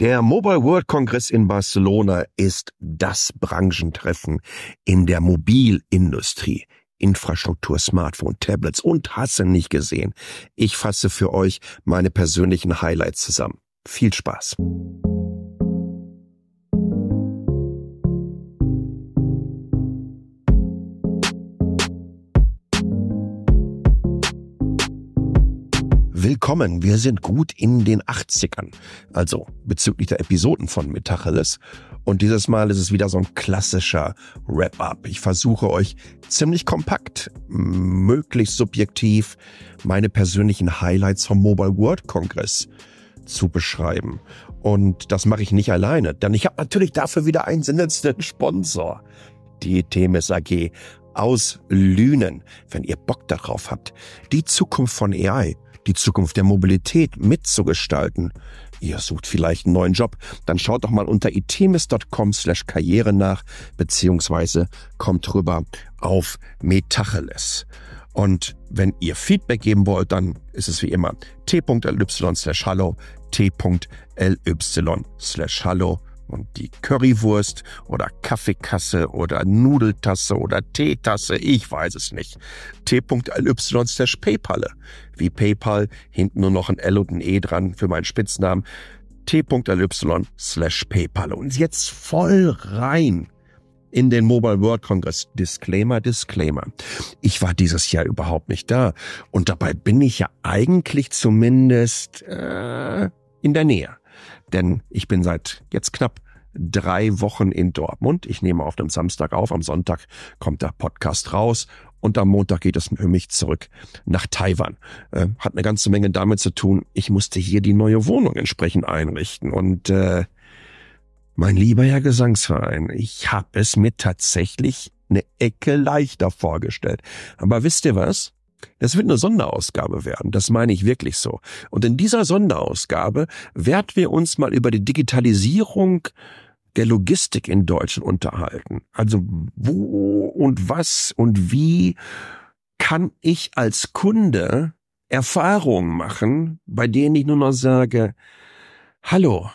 Der Mobile World Congress in Barcelona ist das Branchentreffen in der Mobilindustrie. Infrastruktur, Smartphone, Tablets und hasse nicht gesehen. Ich fasse für euch meine persönlichen Highlights zusammen. Viel Spaß! Willkommen, wir sind gut in den 80ern, also bezüglich der Episoden von Metacheles. Und dieses Mal ist es wieder so ein klassischer Wrap-up. Ich versuche euch ziemlich kompakt, möglichst subjektiv meine persönlichen Highlights vom Mobile World Congress zu beschreiben. Und das mache ich nicht alleine, denn ich habe natürlich dafür wieder einen sinnendsten Sponsor. Die Themis AG aus Lünen, wenn ihr Bock darauf habt. Die Zukunft von AI die Zukunft der Mobilität mitzugestalten. Ihr sucht vielleicht einen neuen Job, dann schaut doch mal unter itemis.com slash karriere nach, beziehungsweise kommt rüber auf Metacheles. Und wenn ihr Feedback geben wollt, dann ist es wie immer t.ly slash hallo, t.ly slash hallo und die Currywurst oder Kaffeekasse oder Nudeltasse oder Teetasse, ich weiß es nicht. T.ly slash Paypal. Wie PayPal, hinten nur noch ein L und ein E dran für meinen Spitznamen. T.ly slash Paypal. Und jetzt voll rein in den Mobile World Congress. Disclaimer, Disclaimer. Ich war dieses Jahr überhaupt nicht da. Und dabei bin ich ja eigentlich zumindest äh, in der Nähe. Denn ich bin seit jetzt knapp drei Wochen in Dortmund. Ich nehme auf dem Samstag auf, am Sonntag kommt der Podcast raus und am Montag geht es für mich zurück nach Taiwan. Äh, hat eine ganze Menge damit zu tun, ich musste hier die neue Wohnung entsprechend einrichten und äh, mein lieber Herr Gesangsverein, ich habe es mir tatsächlich eine Ecke leichter vorgestellt. Aber wisst ihr was? Das wird eine Sonderausgabe werden, das meine ich wirklich so. Und in dieser Sonderausgabe werden wir uns mal über die Digitalisierung der Logistik in Deutschland unterhalten. Also wo und was und wie kann ich als Kunde Erfahrungen machen, bei denen ich nur noch sage, hallo,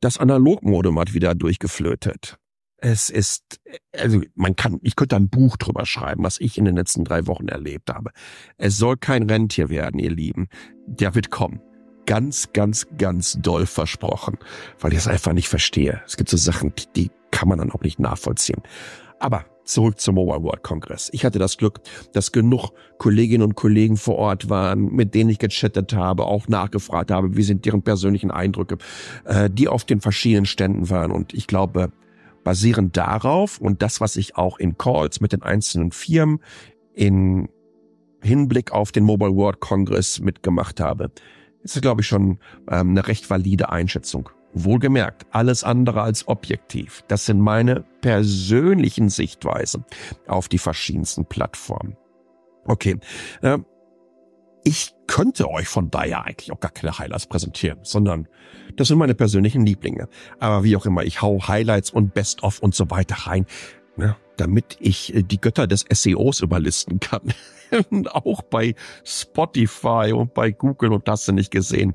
das Analogmodem hat wieder durchgeflötet. Es ist, also man kann, ich könnte ein Buch drüber schreiben, was ich in den letzten drei Wochen erlebt habe. Es soll kein Rentier werden, ihr Lieben. Der wird kommen. Ganz, ganz, ganz doll versprochen, weil ich es einfach nicht verstehe. Es gibt so Sachen, die, die kann man dann auch nicht nachvollziehen. Aber zurück zum Mobile World Congress. Ich hatte das Glück, dass genug Kolleginnen und Kollegen vor Ort waren, mit denen ich gechattet habe, auch nachgefragt habe, wie sind deren persönlichen Eindrücke, äh, die auf den verschiedenen Ständen waren. Und ich glaube, basierend darauf und das, was ich auch in Calls mit den einzelnen Firmen in Hinblick auf den Mobile World Congress mitgemacht habe, ist, glaube ich, schon ähm, eine recht valide Einschätzung. Wohlgemerkt, alles andere als objektiv. Das sind meine persönlichen Sichtweisen auf die verschiedensten Plattformen. Okay, äh, ich könnte euch von daher eigentlich auch gar keine Highlights präsentieren, sondern das sind meine persönlichen Lieblinge. Aber wie auch immer, ich hau Highlights und Best-of und so weiter rein, ne, damit ich äh, die Götter des SEOs überlisten kann. auch bei Spotify und bei Google und das sind nicht gesehen.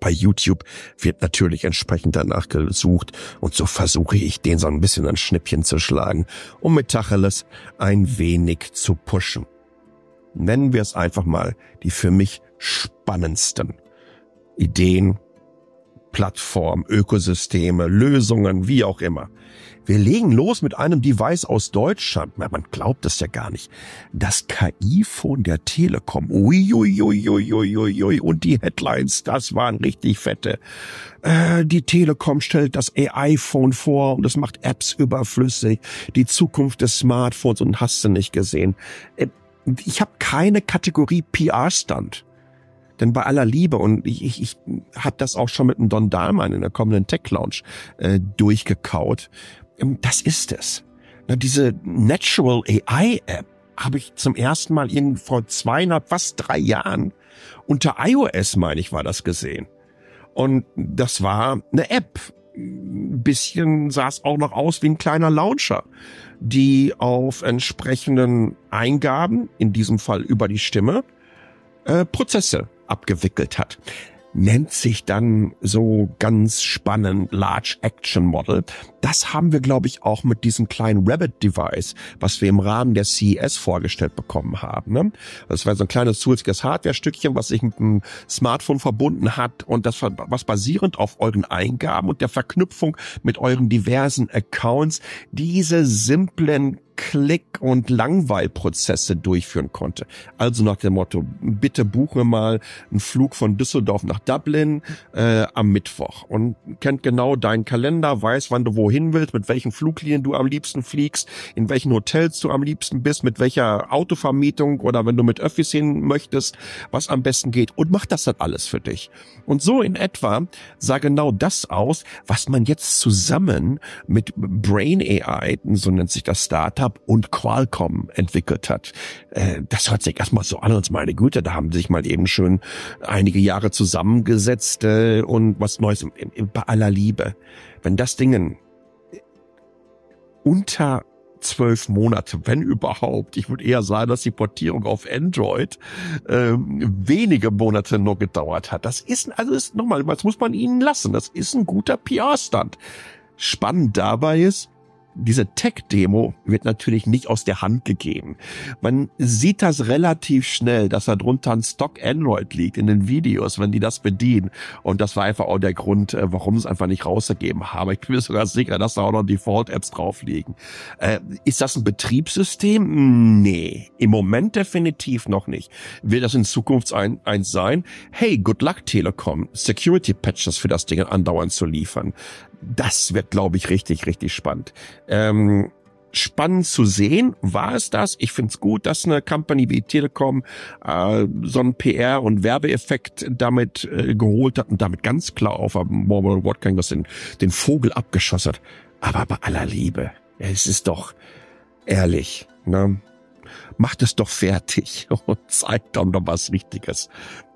Bei YouTube wird natürlich entsprechend danach gesucht und so versuche ich den so ein bisschen ein Schnippchen zu schlagen, um mit Tacheles ein wenig zu pushen nennen wir es einfach mal, die für mich spannendsten Ideen, Plattformen, Ökosysteme, Lösungen, wie auch immer. Wir legen los mit einem Device aus Deutschland. Man glaubt es ja gar nicht. Das KI-Phone der Telekom. Uiuiuiuiuiui. Und die Headlines, das waren richtig fette. Äh, die Telekom stellt das AI-Phone vor und es macht Apps überflüssig. Die Zukunft des Smartphones und hast du nicht gesehen. Ich habe keine Kategorie PR-Stand. Denn bei aller Liebe, und ich, ich, ich habe das auch schon mit dem Don Dahlmann in der kommenden Tech Lounge äh, durchgekaut, ähm, das ist es. Na, diese Natural AI App habe ich zum ersten Mal in vor zweieinhalb, fast drei Jahren unter iOS, meine ich, war das gesehen. Und das war eine App. Ein bisschen sah es auch noch aus wie ein kleiner Launcher die auf entsprechenden Eingaben, in diesem Fall über die Stimme, äh, Prozesse abgewickelt hat. Nennt sich dann so ganz spannend Large Action Model. Das haben wir, glaube ich, auch mit diesem kleinen Rabbit-Device, was wir im Rahmen der CES vorgestellt bekommen haben. Ne? Das war so ein kleines zusätzliches Hardware-Stückchen, was sich mit einem Smartphone verbunden hat und das was basierend auf euren Eingaben und der Verknüpfung mit euren diversen Accounts diese simplen Klick- und Langweilprozesse durchführen konnte. Also nach dem Motto, bitte buche mal einen Flug von Düsseldorf nach Dublin äh, am Mittwoch und kennt genau deinen Kalender, weiß, wann du wohin willst, mit welchen Fluglinien du am liebsten fliegst, in welchen Hotels du am liebsten bist, mit welcher Autovermietung oder wenn du mit Öffis hin möchtest, was am besten geht und macht das dann alles für dich. Und so in etwa sah genau das aus, was man jetzt zusammen mit Brain AI, so nennt sich das Startup, GitHub und Qualcomm entwickelt hat. Äh, das hört sich erstmal so an, als meine Güte, da haben sich mal eben schön einige Jahre zusammengesetzt äh, und was Neues bei aller Liebe. Wenn das Ding unter zwölf Monate, wenn überhaupt. Ich würde eher sagen, dass die Portierung auf Android ähm, wenige Monate nur gedauert hat. Das ist, also ist nochmal, was muss man ihnen lassen? Das ist ein guter PR-Stand. Spannend dabei ist, diese Tech-Demo wird natürlich nicht aus der Hand gegeben. Man sieht das relativ schnell, dass da drunter ein Stock Android liegt in den Videos, wenn die das bedienen. Und das war einfach auch der Grund, äh, warum es einfach nicht rausgegeben habe. Ich bin mir sogar sicher, dass da auch noch Default-Apps drauf liegen. Äh, ist das ein Betriebssystem? Nee, im Moment definitiv noch nicht. Wird das in Zukunft ein, eins sein? Hey, good luck Telekom, Security-Patches für das Ding andauernd zu liefern das wird, glaube ich, richtig, richtig spannend. Ähm, spannend zu sehen war es das. Ich finde es gut, dass eine Company wie Telekom äh, so einen PR- und Werbeeffekt damit äh, geholt hat und damit ganz klar auf Mobile World das den, den Vogel abgeschossen hat. Aber bei aller Liebe, es ist doch ehrlich, ne? Macht es doch fertig und zeigt dann noch was Richtiges.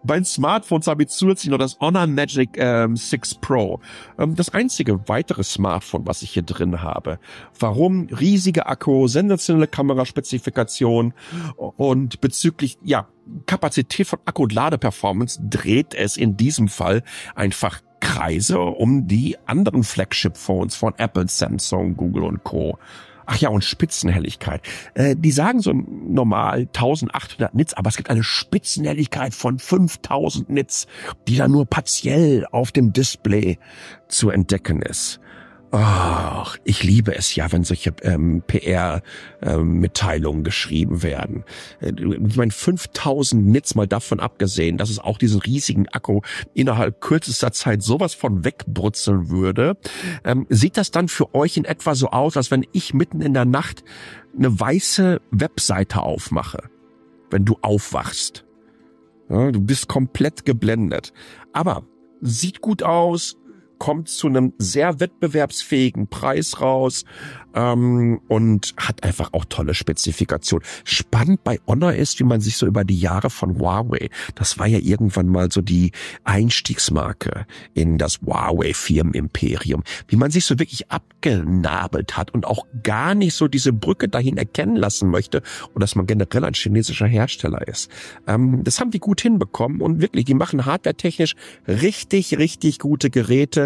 Bei Smartphones habe ich zusätzlich noch das Honor Magic ähm, 6 Pro. Ähm, das einzige weitere Smartphone, was ich hier drin habe. Warum? Riesige Akku, sensationelle Kameraspezifikation und bezüglich, ja, Kapazität von Akku und Ladeperformance dreht es in diesem Fall einfach Kreise um die anderen Flagship-Phones von Apple, Samsung, Google und Co. Ach ja, und Spitzenhelligkeit. Äh, die sagen so normal 1800 Nits, aber es gibt eine Spitzenhelligkeit von 5000 Nits, die dann nur partiell auf dem Display zu entdecken ist. Ach, ich liebe es ja, wenn solche ähm, PR-Mitteilungen ähm, geschrieben werden. Äh, ich meine, 5000 Nits mal davon abgesehen, dass es auch diesen riesigen Akku innerhalb kürzester Zeit sowas von wegbrutzeln würde. Ähm, sieht das dann für euch in etwa so aus, als wenn ich mitten in der Nacht eine weiße Webseite aufmache, wenn du aufwachst? Ja, du bist komplett geblendet. Aber sieht gut aus, kommt zu einem sehr wettbewerbsfähigen Preis raus ähm, und hat einfach auch tolle Spezifikationen. Spannend bei Honor ist, wie man sich so über die Jahre von Huawei, das war ja irgendwann mal so die Einstiegsmarke in das Huawei-Firmenimperium, wie man sich so wirklich abgenabelt hat und auch gar nicht so diese Brücke dahin erkennen lassen möchte und dass man generell ein chinesischer Hersteller ist. Ähm, das haben die gut hinbekommen und wirklich, die machen hardware-technisch richtig, richtig gute Geräte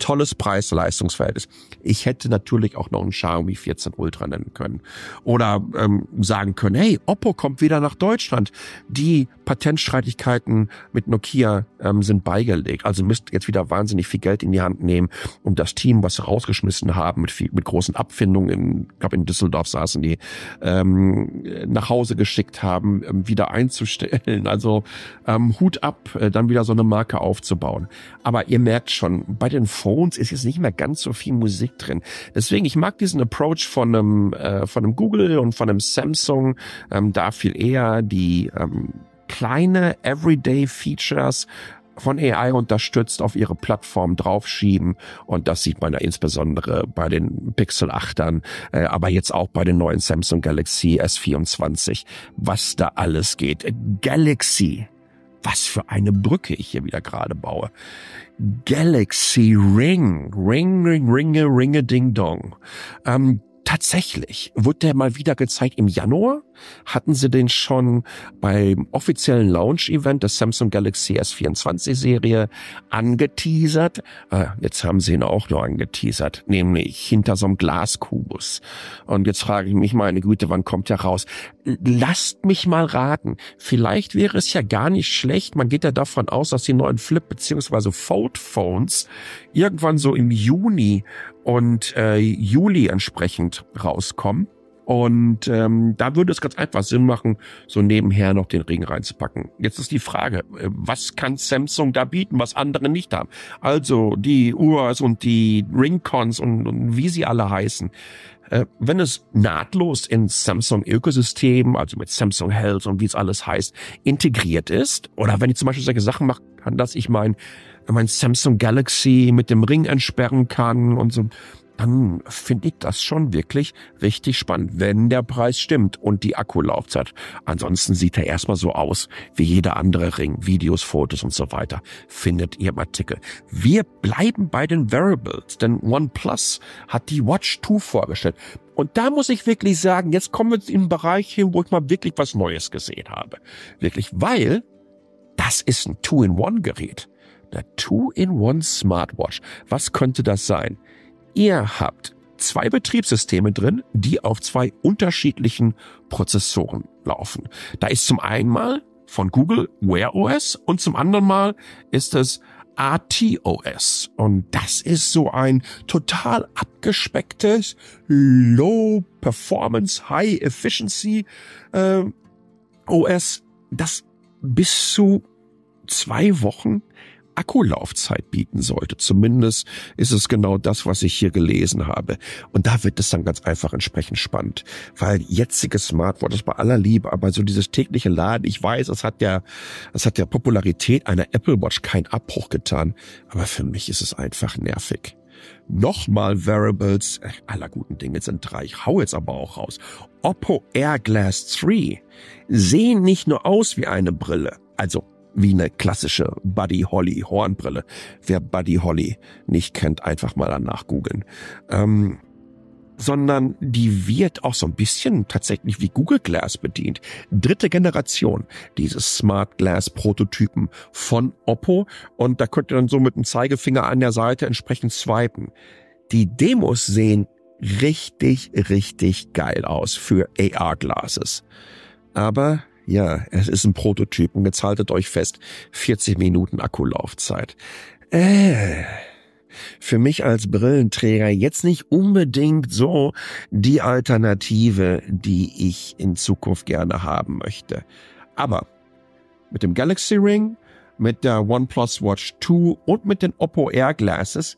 tolles Preis-Leistungsverhältnis. Ich hätte natürlich auch noch einen Xiaomi 14 Ultra nennen können. Oder ähm, sagen können, hey, Oppo kommt wieder nach Deutschland. Die Patentstreitigkeiten mit Nokia ähm, sind beigelegt. Also müsst jetzt wieder wahnsinnig viel Geld in die Hand nehmen, um das Team, was sie rausgeschmissen haben, mit, viel, mit großen Abfindungen, in, ich glaube in Düsseldorf saßen die, ähm, nach Hause geschickt haben, ähm, wieder einzustellen. Also ähm, Hut ab, äh, dann wieder so eine Marke aufzubauen. Aber ihr merkt schon, bei den Phones ist jetzt nicht mehr ganz so viel Musik drin. Deswegen, ich mag diesen Approach von einem, äh, von einem Google und von einem Samsung ähm, da viel eher die ähm, kleine Everyday Features von AI unterstützt auf ihre Plattform draufschieben. Und das sieht man ja insbesondere bei den Pixel 8ern, äh, aber jetzt auch bei den neuen Samsung Galaxy S24, was da alles geht. Galaxy. Was für eine Brücke ich hier wieder gerade baue. Galaxy Ring. Ring, ring, ringe, ringe, ding dong. Ähm, tatsächlich wurde der mal wieder gezeigt im Januar. Hatten sie den schon beim offiziellen Launch-Event der Samsung Galaxy S24 Serie angeteasert. Äh, jetzt haben sie ihn auch noch angeteasert, nämlich hinter so einem Glaskubus. Und jetzt frage ich mich, meine Güte, wann kommt der raus? Lasst mich mal raten. Vielleicht wäre es ja gar nicht schlecht. Man geht ja davon aus, dass die neuen Flip bzw. Fold Phones irgendwann so im Juni und äh, Juli entsprechend rauskommen. Und ähm, da würde es ganz einfach Sinn machen, so nebenher noch den Ring reinzupacken. Jetzt ist die Frage, äh, was kann Samsung da bieten, was andere nicht haben? Also die Urs und die Ringcons und, und wie sie alle heißen. Äh, wenn es nahtlos ins Samsung-Ökosystem, also mit Samsung Health und wie es alles heißt, integriert ist, oder wenn ich zum Beispiel solche Sachen machen kann, dass ich mein, mein Samsung Galaxy mit dem Ring entsperren kann und so, dann finde ich das schon wirklich richtig spannend, wenn der Preis stimmt und die Akkulaufzeit. Ansonsten sieht er erstmal so aus wie jeder andere Ring, Videos, Fotos und so weiter. Findet ihr im Artikel. Wir bleiben bei den Variables, denn OnePlus hat die Watch 2 vorgestellt. Und da muss ich wirklich sagen, jetzt kommen wir in den Bereich hin, wo ich mal wirklich was Neues gesehen habe. Wirklich, weil das ist ein Two-in-One-Gerät. Eine Two-in-One Smartwatch. Was könnte das sein? Ihr habt zwei Betriebssysteme drin, die auf zwei unterschiedlichen Prozessoren laufen. Da ist zum einen mal von Google Wear OS und zum anderen mal ist es RTOS. Und das ist so ein total abgespecktes Low Performance, High Efficiency äh, OS, das bis zu zwei Wochen Akkulaufzeit bieten sollte. Zumindest ist es genau das, was ich hier gelesen habe. Und da wird es dann ganz einfach entsprechend spannend, weil jetziges Smartphone, das bei aller Liebe, aber so dieses tägliche Laden, ich weiß, es hat ja, es hat der Popularität einer Apple Watch keinen Abbruch getan, aber für mich ist es einfach nervig. Nochmal Variables, äh, aller guten Dinge sind drei, ich hau jetzt aber auch raus. Oppo Air Glass 3 sehen nicht nur aus wie eine Brille, also wie eine klassische Buddy Holly Hornbrille. Wer Buddy Holly nicht kennt, einfach mal danach googeln. Ähm, sondern die wird auch so ein bisschen tatsächlich wie Google Glass bedient. Dritte Generation dieses Smart Glass Prototypen von Oppo und da könnt ihr dann so mit dem Zeigefinger an der Seite entsprechend swipen. Die Demos sehen richtig, richtig geil aus für AR Glasses. Aber ja, es ist ein Prototyp und jetzt haltet euch fest, 40 Minuten Akkulaufzeit. Äh, für mich als Brillenträger jetzt nicht unbedingt so die Alternative, die ich in Zukunft gerne haben möchte. Aber mit dem Galaxy Ring, mit der OnePlus Watch 2 und mit den Oppo Air Glasses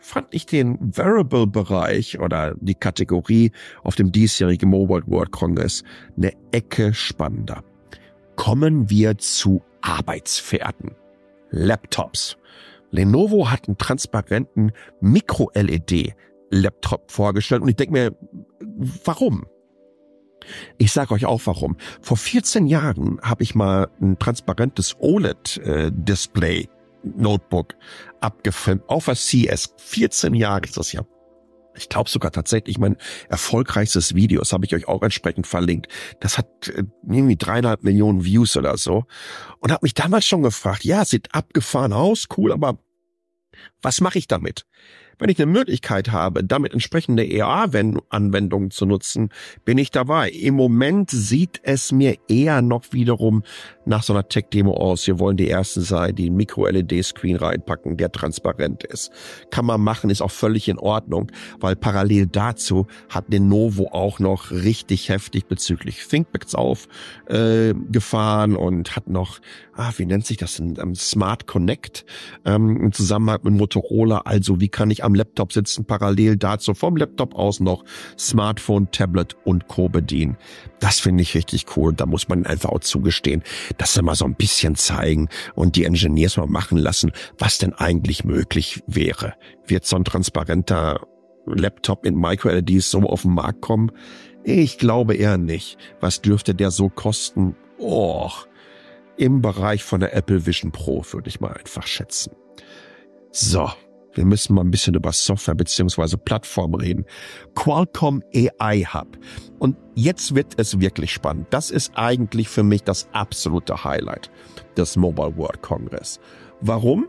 fand ich den Variable-Bereich oder die Kategorie auf dem diesjährigen Mobile World Congress eine Ecke spannender kommen wir zu Arbeitspferden. Laptops. Lenovo hat einen transparenten Micro-LED-Laptop vorgestellt und ich denke mir, warum? Ich sage euch auch warum. Vor 14 Jahren habe ich mal ein transparentes OLED-Display äh, Notebook abgefilmt auf der CS. 14 Jahre ist das ja ich glaube sogar tatsächlich mein erfolgreichstes Video, das habe ich euch auch entsprechend verlinkt. Das hat äh, irgendwie dreieinhalb Millionen Views oder so. Und habe mich damals schon gefragt, ja, sieht abgefahren aus, cool, aber was mache ich damit? Wenn ich eine Möglichkeit habe, damit entsprechende EA-Anwendungen zu nutzen, bin ich dabei. Im Moment sieht es mir eher noch wiederum nach so einer Tech-Demo aus. Wir wollen die ersten sein, die einen Micro-LED-Screen reinpacken, der transparent ist. Kann man machen, ist auch völlig in Ordnung, weil parallel dazu hat Lenovo auch noch richtig heftig bezüglich ThinkPads aufgefahren äh, und hat noch, ah, wie nennt sich das, ein, ein Smart Connect ähm, im Zusammenhang mit Motorola. Also wie kann ich am Laptop sitzen, parallel dazu vom Laptop aus noch Smartphone, Tablet und Co. bedienen. Das finde ich richtig cool. Da muss man einfach auch zugestehen, dass sie mal so ein bisschen zeigen und die Engineers mal machen lassen, was denn eigentlich möglich wäre. Wird so ein transparenter Laptop in Micro-LEDs so auf den Markt kommen? Ich glaube eher nicht. Was dürfte der so kosten? Oh, im Bereich von der Apple Vision Pro würde ich mal einfach schätzen. So, wir müssen mal ein bisschen über Software beziehungsweise Plattform reden. Qualcomm AI Hub. Und jetzt wird es wirklich spannend. Das ist eigentlich für mich das absolute Highlight des Mobile World Congress. Warum?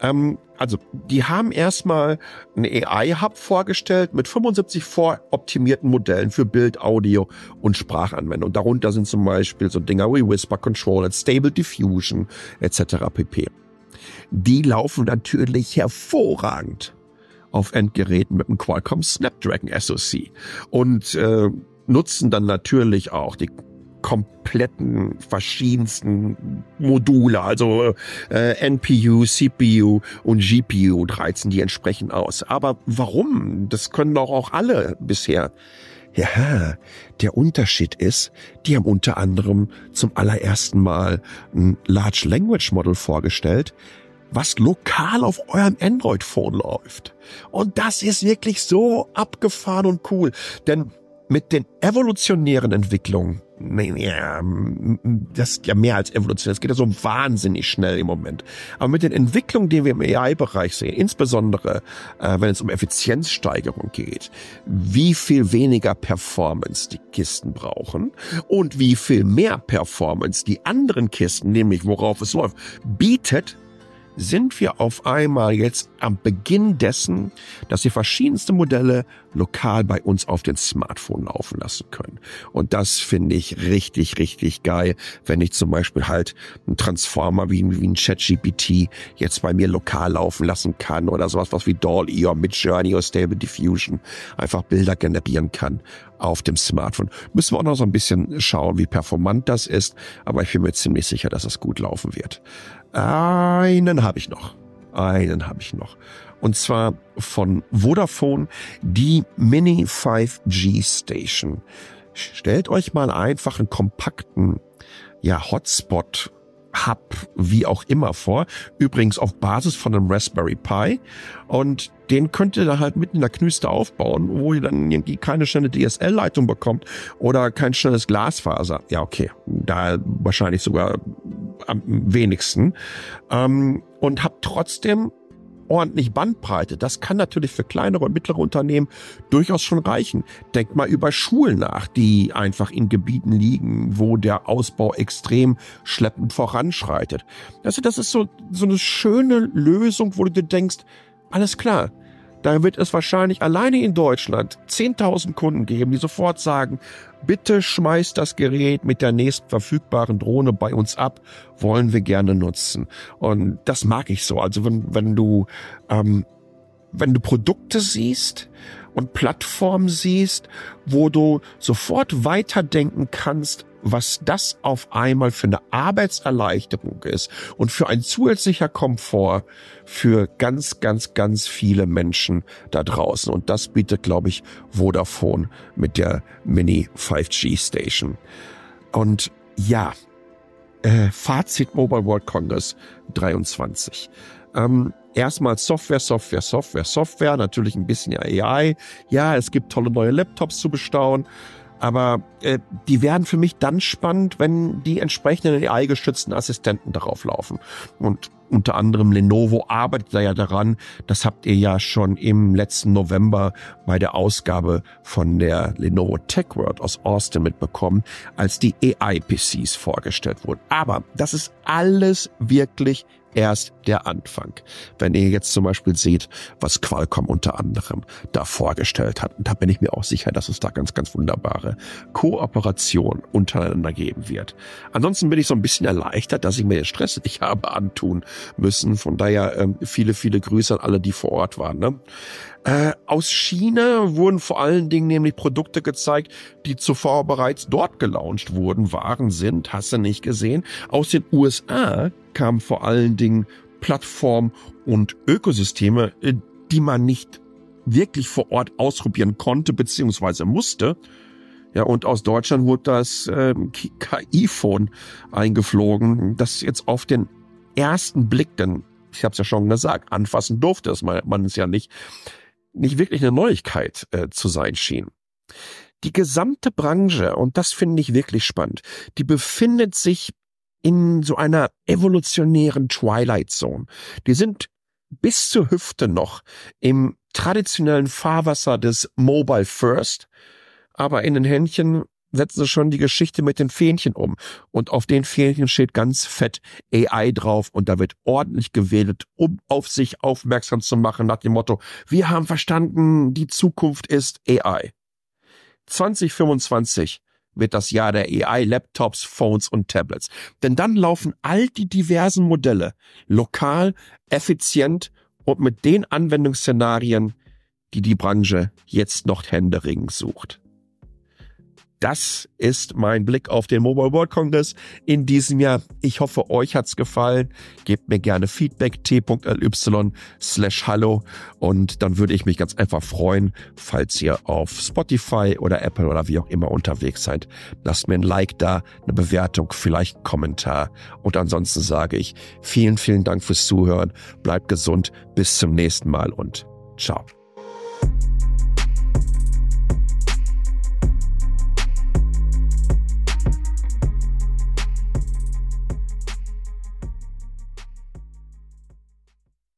Ähm, also, die haben erstmal einen AI-Hub vorgestellt mit 75 voroptimierten Modellen für Bild, Audio und Sprachanwendung. Darunter sind zum Beispiel so Dinger wie Whisper Control, Stable Diffusion etc. pp. Die laufen natürlich hervorragend auf Endgeräten mit dem Qualcomm Snapdragon SoC und äh, nutzen dann natürlich auch die kompletten verschiedensten Module, also äh, NPU, CPU und GPU reizen die entsprechend aus. Aber warum? Das können doch auch alle bisher. Ja, der Unterschied ist, die haben unter anderem zum allerersten Mal ein Large Language Model vorgestellt, was lokal auf eurem Android-Phone läuft. Und das ist wirklich so abgefahren und cool. Denn mit den evolutionären Entwicklungen, das ist ja mehr als evolutionär, es geht ja so wahnsinnig schnell im Moment. Aber mit den Entwicklungen, die wir im AI-Bereich sehen, insbesondere äh, wenn es um Effizienzsteigerung geht, wie viel weniger Performance die Kisten brauchen und wie viel mehr Performance die anderen Kisten, nämlich worauf es läuft, bietet, sind wir auf einmal jetzt am Beginn dessen, dass wir verschiedenste Modelle lokal bei uns auf den Smartphone laufen lassen können. Und das finde ich richtig, richtig geil, wenn ich zum Beispiel halt einen Transformer wie, wie ein ChatGPT jetzt bei mir lokal laufen lassen kann oder sowas was wie Doll-E mit Journey oder Stable Diffusion einfach Bilder generieren kann auf dem Smartphone. Müssen wir auch noch so ein bisschen schauen, wie performant das ist, aber ich bin mir ziemlich sicher, dass es gut laufen wird. Einen habe ich noch. Einen habe ich noch. Und zwar von Vodafone die Mini 5G Station. Stellt euch mal einfach einen kompakten ja, Hotspot Hub, wie auch immer vor. Übrigens auf Basis von einem Raspberry Pi. Und den könnt ihr da halt mitten in der Knüste aufbauen, wo ihr dann irgendwie keine schnelle DSL-Leitung bekommt oder kein schnelles Glasfaser. Ja, okay. Da wahrscheinlich sogar am wenigsten. Ähm, und habt trotzdem ordentlich Bandbreite. Das kann natürlich für kleinere und mittlere Unternehmen durchaus schon reichen. Denkt mal über Schulen nach, die einfach in Gebieten liegen, wo der Ausbau extrem schleppend voranschreitet. Also das ist so, so eine schöne Lösung, wo du dir denkst, alles klar, da wird es wahrscheinlich alleine in Deutschland 10.000 Kunden geben, die sofort sagen, bitte schmeißt das Gerät mit der nächsten verfügbaren Drohne bei uns ab, wollen wir gerne nutzen. Und das mag ich so. Also wenn, wenn du, ähm, wenn du Produkte siehst, und Plattformen siehst, wo du sofort weiterdenken kannst, was das auf einmal für eine Arbeitserleichterung ist und für ein zusätzlicher Komfort für ganz, ganz, ganz viele Menschen da draußen. Und das bietet, glaube ich, Vodafone mit der Mini 5G Station. Und ja, äh, Fazit Mobile World Congress 23. Ähm, erstmal Software, Software, Software, Software, natürlich ein bisschen AI. Ja, es gibt tolle neue Laptops zu bestaunen. Aber äh, die werden für mich dann spannend, wenn die entsprechenden AI-gestützten Assistenten darauf laufen. Und unter anderem Lenovo arbeitet da ja daran. Das habt ihr ja schon im letzten November bei der Ausgabe von der Lenovo Tech World aus Austin mitbekommen, als die AI-PCs vorgestellt wurden. Aber das ist alles wirklich erst der Anfang. Wenn ihr jetzt zum Beispiel seht, was Qualcomm unter anderem da vorgestellt hat, da bin ich mir auch sicher, dass es da ganz, ganz wunderbare Kooperation untereinander geben wird. Ansonsten bin ich so ein bisschen erleichtert, dass ich mir den Stress nicht habe antun müssen. Von daher ähm, viele, viele Grüße an alle, die vor Ort waren. Ne? Äh, aus China wurden vor allen Dingen nämlich Produkte gezeigt, die zuvor bereits dort gelauncht wurden, waren, sind, hast du nicht gesehen. Aus den USA kamen vor allen Dingen Plattformen und Ökosysteme, äh, die man nicht wirklich vor Ort ausprobieren konnte beziehungsweise musste. Ja, und aus Deutschland wurde das äh, KI-Phone eingeflogen, das jetzt auf den ersten Blick, denn ich habe es ja schon gesagt, anfassen durfte es man, man es ja nicht, nicht wirklich eine Neuigkeit äh, zu sein schien. Die gesamte Branche, und das finde ich wirklich spannend, die befindet sich in so einer evolutionären Twilight Zone. Die sind bis zur Hüfte noch im traditionellen Fahrwasser des Mobile First, aber in den Händchen setzen sie schon die Geschichte mit den Fähnchen um. Und auf den Fähnchen steht ganz fett AI drauf und da wird ordentlich gewählt, um auf sich aufmerksam zu machen nach dem Motto, wir haben verstanden, die Zukunft ist AI. 2025 wird das Jahr der AI-Laptops, Phones und Tablets. Denn dann laufen all die diversen Modelle lokal, effizient und mit den Anwendungsszenarien, die die Branche jetzt noch händeringend sucht. Das ist mein Blick auf den Mobile World Congress in diesem Jahr. Ich hoffe, euch hat's gefallen. Gebt mir gerne Feedback t.ly slash hallo und dann würde ich mich ganz einfach freuen, falls ihr auf Spotify oder Apple oder wie auch immer unterwegs seid. Lasst mir ein Like da, eine Bewertung, vielleicht einen Kommentar. Und ansonsten sage ich vielen, vielen Dank fürs Zuhören. Bleibt gesund. Bis zum nächsten Mal und ciao.